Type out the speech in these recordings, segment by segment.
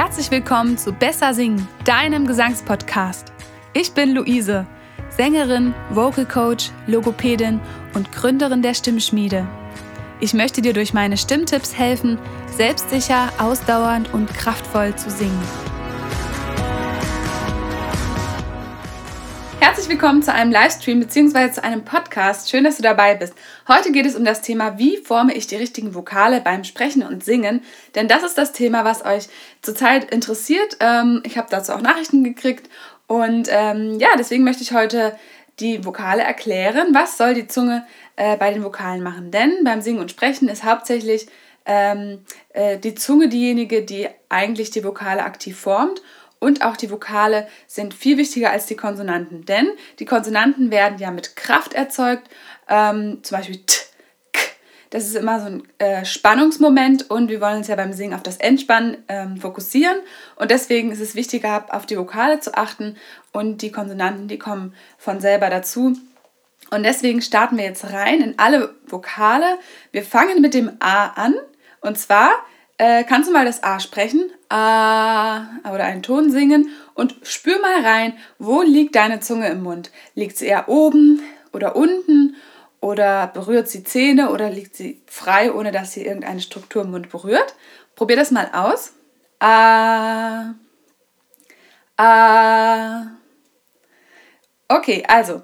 Herzlich willkommen zu Besser Singen, deinem Gesangspodcast. Ich bin Luise, Sängerin, Vocal Coach, Logopädin und Gründerin der Stimmschmiede. Ich möchte dir durch meine Stimmtipps helfen, selbstsicher, ausdauernd und kraftvoll zu singen. Willkommen zu einem Livestream bzw. zu einem Podcast. Schön, dass du dabei bist. Heute geht es um das Thema, wie forme ich die richtigen Vokale beim Sprechen und Singen. Denn das ist das Thema, was euch zurzeit interessiert. Ähm, ich habe dazu auch Nachrichten gekriegt. Und ähm, ja, deswegen möchte ich heute die Vokale erklären. Was soll die Zunge äh, bei den Vokalen machen? Denn beim Singen und Sprechen ist hauptsächlich ähm, äh, die Zunge diejenige, die eigentlich die Vokale aktiv formt und auch die Vokale sind viel wichtiger als die Konsonanten, denn die Konsonanten werden ja mit Kraft erzeugt, ähm, zum Beispiel t, k. Das ist immer so ein äh, Spannungsmoment und wir wollen uns ja beim Singen auf das Entspannen ähm, fokussieren und deswegen ist es wichtiger, auf die Vokale zu achten und die Konsonanten, die kommen von selber dazu. Und deswegen starten wir jetzt rein in alle Vokale. Wir fangen mit dem A an und zwar äh, kannst du mal das A sprechen? A oder einen Ton singen und spür mal rein, wo liegt deine Zunge im Mund? Liegt sie eher oben oder unten oder berührt sie Zähne oder liegt sie frei, ohne dass sie irgendeine Struktur im Mund berührt? Probier das mal aus. A. A. Okay, also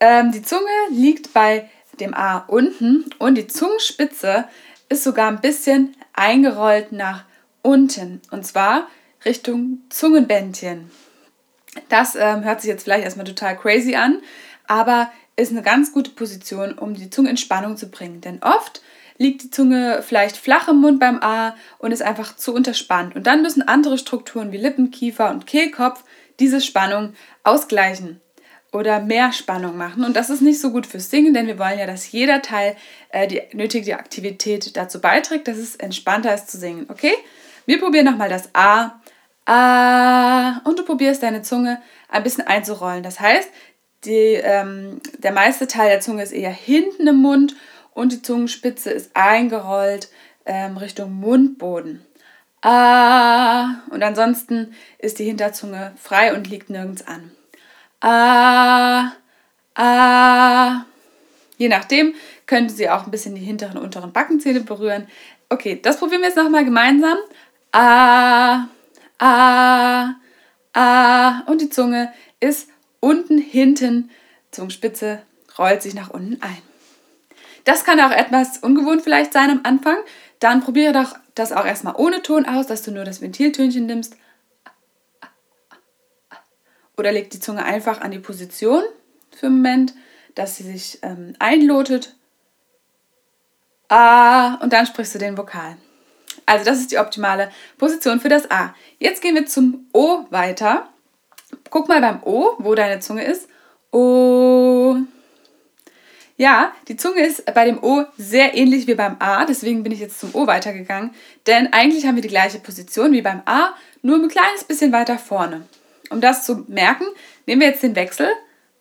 ähm, die Zunge liegt bei dem A unten und die Zungenspitze ist sogar ein bisschen eingerollt nach unten und zwar Richtung Zungenbändchen. Das ähm, hört sich jetzt vielleicht erstmal total crazy an, aber ist eine ganz gute Position, um die Zunge in Spannung zu bringen. Denn oft liegt die Zunge vielleicht flach im Mund beim A und ist einfach zu unterspannt. Und dann müssen andere Strukturen wie Lippen, Kiefer und Kehlkopf diese Spannung ausgleichen oder mehr Spannung machen. Und das ist nicht so gut fürs Singen, denn wir wollen ja, dass jeder Teil äh, die nötige Aktivität dazu beiträgt, dass es entspannter ist zu singen. Okay? Wir probieren nochmal das A. A. Und du probierst deine Zunge ein bisschen einzurollen. Das heißt, die, ähm, der meiste Teil der Zunge ist eher hinten im Mund und die Zungenspitze ist eingerollt ähm, Richtung Mundboden. A. Und ansonsten ist die Hinterzunge frei und liegt nirgends an. A, A. Je nachdem könnte sie auch ein bisschen die hinteren und unteren Backenzähne berühren. Okay, das probieren wir jetzt nochmal gemeinsam. A, A, A. Und die Zunge ist unten, hinten, Zungenspitze rollt sich nach unten ein. Das kann auch etwas ungewohnt vielleicht sein am Anfang. Dann probiere doch das auch erstmal ohne Ton aus, dass du nur das Ventiltönchen nimmst. Oder leg die Zunge einfach an die Position für einen Moment, dass sie sich ähm, einlotet. A und dann sprichst du den Vokal. Also das ist die optimale Position für das A. Jetzt gehen wir zum O weiter. Guck mal beim O, wo deine Zunge ist. O. Ja, die Zunge ist bei dem O sehr ähnlich wie beim A, deswegen bin ich jetzt zum O weitergegangen. Denn eigentlich haben wir die gleiche Position wie beim A, nur ein kleines bisschen weiter vorne. Um das zu merken, nehmen wir jetzt den Wechsel.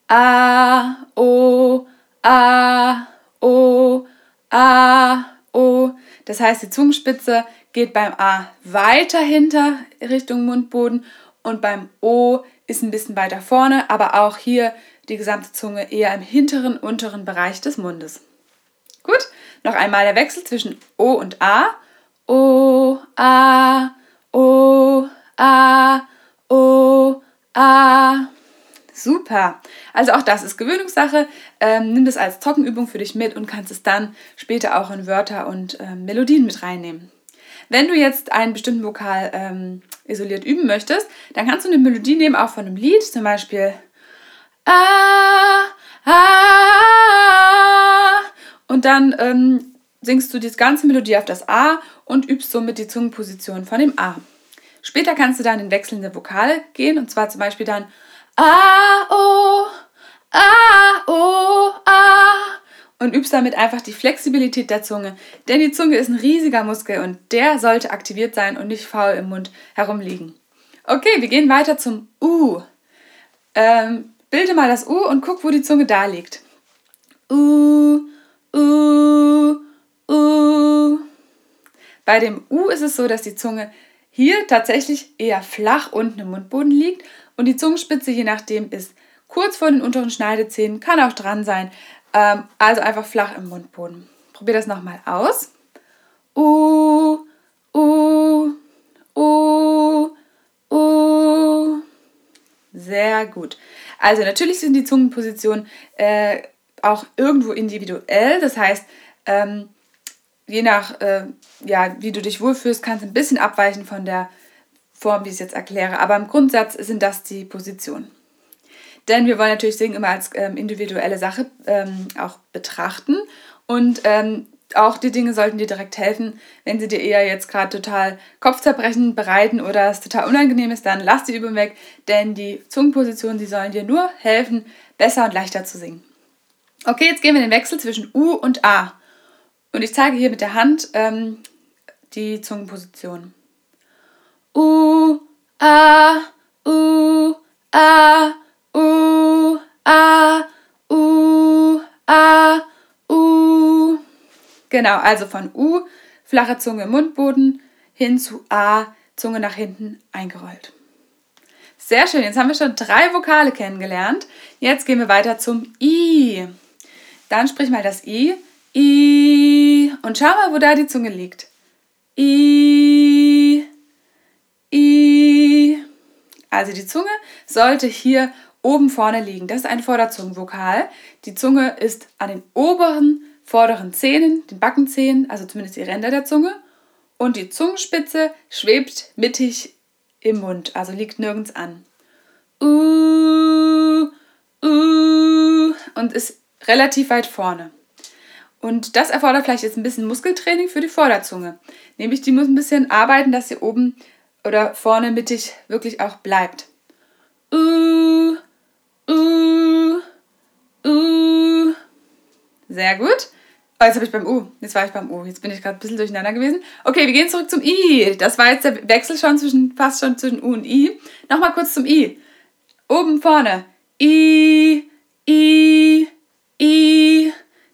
A, O, A, O, A, O. Das heißt, die Zungenspitze geht beim A weiter hinter Richtung Mundboden und beim O ist ein bisschen weiter vorne, aber auch hier die gesamte Zunge eher im hinteren, unteren Bereich des Mundes. Gut, noch einmal der Wechsel zwischen O und A. O, A, O, A, O, A. Super. Also auch das ist Gewöhnungssache. Ähm, nimm das als Trockenübung für dich mit und kannst es dann später auch in Wörter und ähm, Melodien mit reinnehmen. Wenn du jetzt einen bestimmten Vokal ähm, isoliert üben möchtest, dann kannst du eine Melodie nehmen, auch von einem Lied, zum Beispiel A, A, und dann ähm, singst du die ganze Melodie auf das A und übst somit die Zungenposition von dem A. Später kannst du dann in wechselnde Vokale gehen und zwar zum Beispiel dann A, O, A, O, A und übst damit einfach die Flexibilität der Zunge. Denn die Zunge ist ein riesiger Muskel und der sollte aktiviert sein und nicht faul im Mund herumliegen. Okay, wir gehen weiter zum U. Ähm, bilde mal das U und guck, wo die Zunge da liegt. U, U, U. Bei dem U ist es so, dass die Zunge hier tatsächlich eher flach unten im Mundboden liegt und die Zungenspitze, je nachdem, ist kurz vor den unteren Schneidezähnen, kann auch dran sein. Ähm, also einfach flach im Mundboden. Probier das nochmal aus. Uh, uh, uh, uh. Sehr gut. Also natürlich sind die Zungenpositionen äh, auch irgendwo individuell. Das heißt, ähm, je nach, äh, ja, wie du dich wohlfühlst, kannst du ein bisschen abweichen von der Form, wie ich es jetzt erkläre. Aber im Grundsatz sind das die Positionen. Denn wir wollen natürlich Singen immer als ähm, individuelle Sache ähm, auch betrachten. Und ähm, auch die Dinge sollten dir direkt helfen. Wenn sie dir eher jetzt gerade total Kopfzerbrechen bereiten oder es total unangenehm ist, dann lass die Übung weg. Denn die Zungenpositionen, die sollen dir nur helfen, besser und leichter zu singen. Okay, jetzt gehen wir den Wechsel zwischen U und A. Und ich zeige hier mit der Hand ähm, die Zungenposition. U, A, U, A, U, A, U, A, U. Genau, also von U, flache Zunge im Mundboden, hin zu A, Zunge nach hinten eingerollt. Sehr schön, jetzt haben wir schon drei Vokale kennengelernt. Jetzt gehen wir weiter zum I. Dann sprich mal das I. I. Und schau mal, wo da die Zunge liegt. I. I. Also die Zunge sollte hier oben vorne liegen. Das ist ein Vorderzungenvokal. Die Zunge ist an den oberen vorderen Zähnen, den Backenzähnen, also zumindest die Ränder der Zunge. Und die Zungenspitze schwebt mittig im Mund, also liegt nirgends an. Uh, uh, und ist relativ weit vorne. Und das erfordert vielleicht jetzt ein bisschen Muskeltraining für die Vorderzunge. Nämlich die muss ein bisschen arbeiten, dass sie oben oder vorne mittig wirklich auch bleibt. Uh, uh, uh. Sehr gut. Oh, jetzt habe ich beim U. Jetzt war ich beim U. Jetzt bin ich gerade ein bisschen durcheinander gewesen. Okay, wir gehen zurück zum I. Das war jetzt der Wechsel schon zwischen, fast schon zwischen U und I. Nochmal kurz zum I. Oben vorne. I, I, I.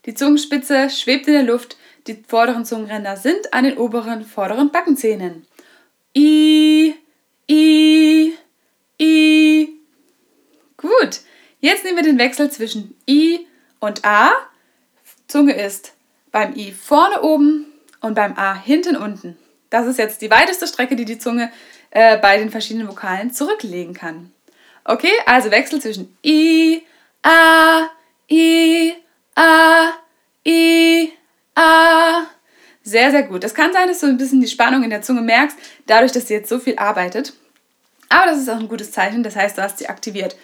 Die Zungenspitze schwebt in der Luft. Die vorderen Zungenränder sind an den oberen vorderen Backenzähnen. I, I, I. Gut. Jetzt nehmen wir den Wechsel zwischen I und A. Zunge ist beim I vorne oben und beim A hinten unten. Das ist jetzt die weiteste Strecke, die die Zunge äh, bei den verschiedenen Vokalen zurücklegen kann. Okay, also Wechsel zwischen I, A, I, A, I, A. Sehr, sehr gut. Es kann sein, dass du ein bisschen die Spannung in der Zunge merkst, dadurch, dass sie jetzt so viel arbeitet. Aber das ist auch ein gutes Zeichen, das heißt, du hast sie aktiviert.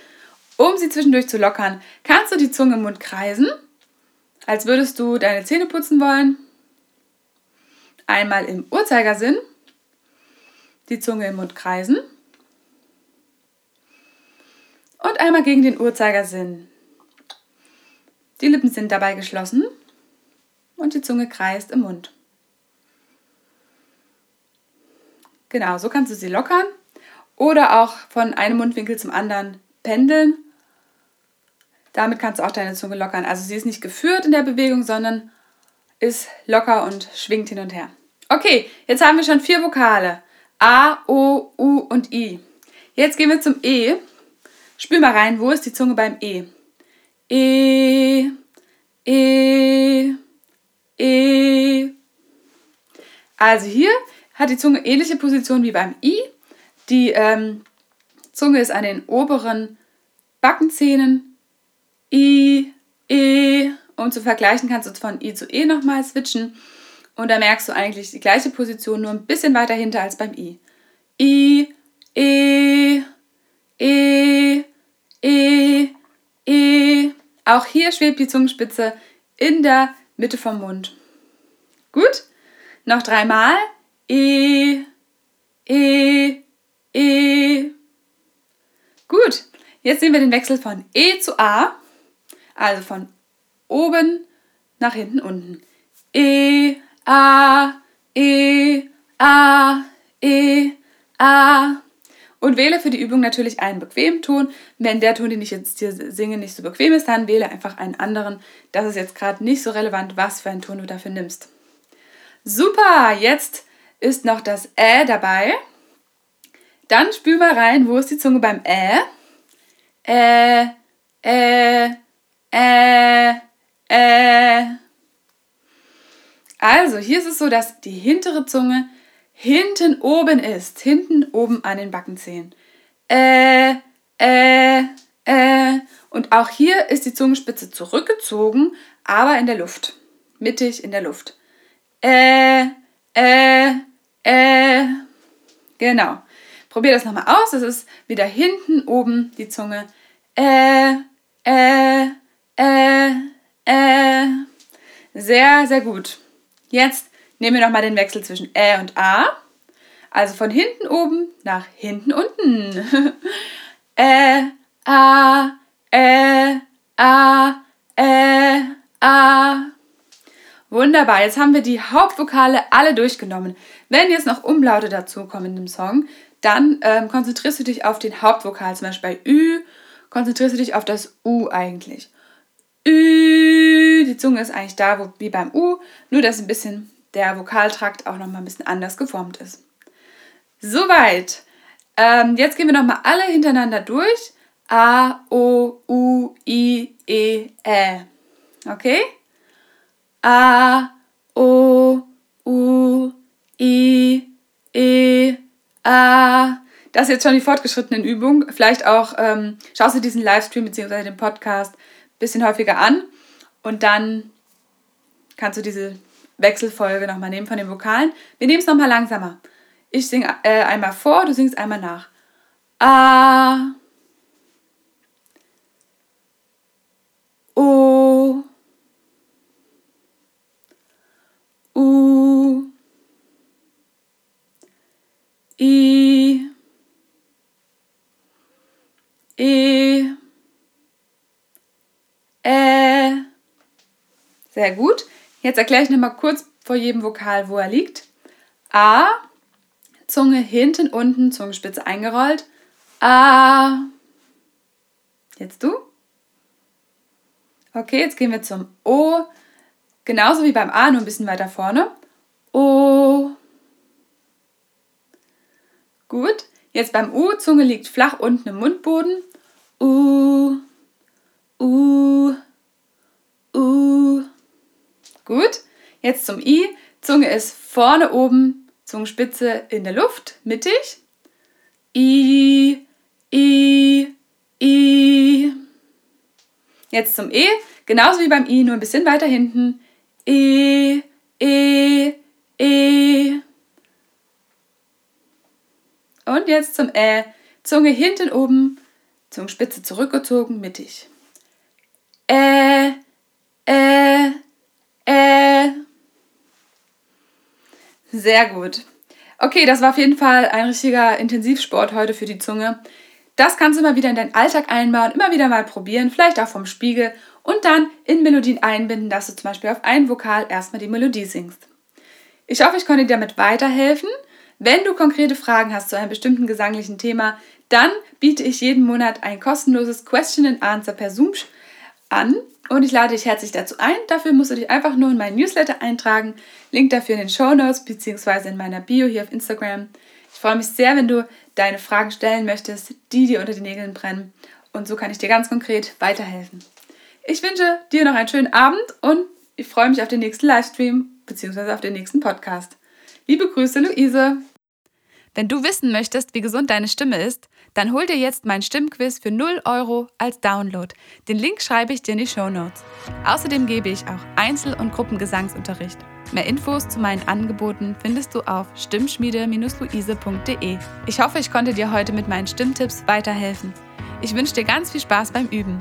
Um sie zwischendurch zu lockern, kannst du die Zunge im Mund kreisen, als würdest du deine Zähne putzen wollen. Einmal im Uhrzeigersinn, die Zunge im Mund kreisen und einmal gegen den Uhrzeigersinn. Die Lippen sind dabei geschlossen und die Zunge kreist im Mund. Genau, so kannst du sie lockern oder auch von einem Mundwinkel zum anderen pendeln. Damit kannst du auch deine Zunge lockern. Also sie ist nicht geführt in der Bewegung, sondern ist locker und schwingt hin und her. Okay, jetzt haben wir schon vier Vokale. A, O, U und I. Jetzt gehen wir zum E. Spül mal rein, wo ist die Zunge beim E? E, E, E. Also hier hat die Zunge ähnliche Position wie beim I. Die ähm, Zunge ist an den oberen Backenzähnen. I, E. Um zu vergleichen, kannst du von I zu E nochmal switchen. Und da merkst du eigentlich die gleiche Position, nur ein bisschen weiter hinter als beim I. I, E, E, E. Auch hier schwebt die Zungenspitze in der Mitte vom Mund. Gut? Noch dreimal. E, E, E. Gut. Jetzt sehen wir den Wechsel von E zu A. Also von oben nach hinten unten. E, A, E, A, E, A. Und wähle für die Übung natürlich einen bequemen Ton. Wenn der Ton, den ich jetzt hier singe, nicht so bequem ist, dann wähle einfach einen anderen. Das ist jetzt gerade nicht so relevant, was für einen Ton du dafür nimmst. Super, jetzt ist noch das Ä dabei. Dann spül mal rein, wo ist die Zunge beim Ä? Äh, äh, äh, äh. Also, hier ist es so, dass die hintere Zunge hinten oben ist. Hinten oben an den Backenzähnen. Äh, äh, äh. Und auch hier ist die Zungenspitze zurückgezogen, aber in der Luft. Mittig in der Luft. Äh, äh, äh. Genau. Probier das nochmal aus. Das ist wieder hinten oben die Zunge. Äh, äh, äh, äh. Sehr, sehr gut. Jetzt nehmen wir nochmal den Wechsel zwischen Ä und A. Also von hinten oben nach hinten unten. Ä, A, Ä, A, Ä, A. Wunderbar, jetzt haben wir die Hauptvokale alle durchgenommen. Wenn jetzt noch Umlaute dazukommen in dem Song, dann ähm, konzentrierst du dich auf den Hauptvokal, zum Beispiel bei Ü, konzentrierst du dich auf das U eigentlich. Ü, die Zunge ist eigentlich da wo, wie beim U, nur dass ein bisschen der Vokaltrakt auch nochmal ein bisschen anders geformt ist. Soweit. Ähm, jetzt gehen wir nochmal alle hintereinander durch. A, O, U, I, E, Ä. Okay? A, O, U, I, E, A. Das ist jetzt schon die fortgeschrittenen Übungen. Vielleicht auch ähm, schaust du diesen Livestream bzw. den Podcast ein bisschen häufiger an und dann kannst du diese Wechselfolge nochmal nehmen von den Vokalen. Wir nehmen es nochmal langsamer. Ich singe äh, einmal vor, du singst einmal nach. A. O. U. I. E. Ä. Sehr gut. Jetzt erkläre ich nochmal kurz vor jedem Vokal, wo er liegt. A, Zunge hinten unten, Zungenspitze eingerollt. A. Jetzt du. Okay, jetzt gehen wir zum O. Genauso wie beim A, nur ein bisschen weiter vorne. O. Gut. Jetzt beim U, Zunge liegt flach unten im Mundboden. U. U. U. Gut. Jetzt zum I. Zunge ist vorne oben, Zungenspitze in der Luft, mittig. I, I, I. Jetzt zum E. Genauso wie beim I, nur ein bisschen weiter hinten. E, E, E. Und jetzt zum Ä. Zunge hinten oben, Zungenspitze zurückgezogen, mittig. Ä, Sehr gut. Okay, das war auf jeden Fall ein richtiger Intensivsport heute für die Zunge. Das kannst du immer wieder in deinen Alltag einbauen, immer wieder mal probieren, vielleicht auch vom Spiegel und dann in Melodien einbinden, dass du zum Beispiel auf ein Vokal erstmal die Melodie singst. Ich hoffe, ich konnte dir damit weiterhelfen. Wenn du konkrete Fragen hast zu einem bestimmten gesanglichen Thema, dann biete ich jeden Monat ein kostenloses Question and Answer per Zoom an und ich lade dich herzlich dazu ein. Dafür musst du dich einfach nur in meinen Newsletter eintragen. Link dafür in den Show Notes bzw. in meiner Bio hier auf Instagram. Ich freue mich sehr, wenn du deine Fragen stellen möchtest, die dir unter den Nägeln brennen. Und so kann ich dir ganz konkret weiterhelfen. Ich wünsche dir noch einen schönen Abend und ich freue mich auf den nächsten Livestream bzw. auf den nächsten Podcast. Liebe Grüße, Luise. Wenn du wissen möchtest, wie gesund deine Stimme ist, dann hol dir jetzt mein Stimmquiz für 0 Euro als Download. Den Link schreibe ich dir in die Show Notes. Außerdem gebe ich auch Einzel- und Gruppengesangsunterricht. Mehr Infos zu meinen Angeboten findest du auf stimmschmiede-luise.de. Ich hoffe, ich konnte dir heute mit meinen Stimmtipps weiterhelfen. Ich wünsche dir ganz viel Spaß beim Üben.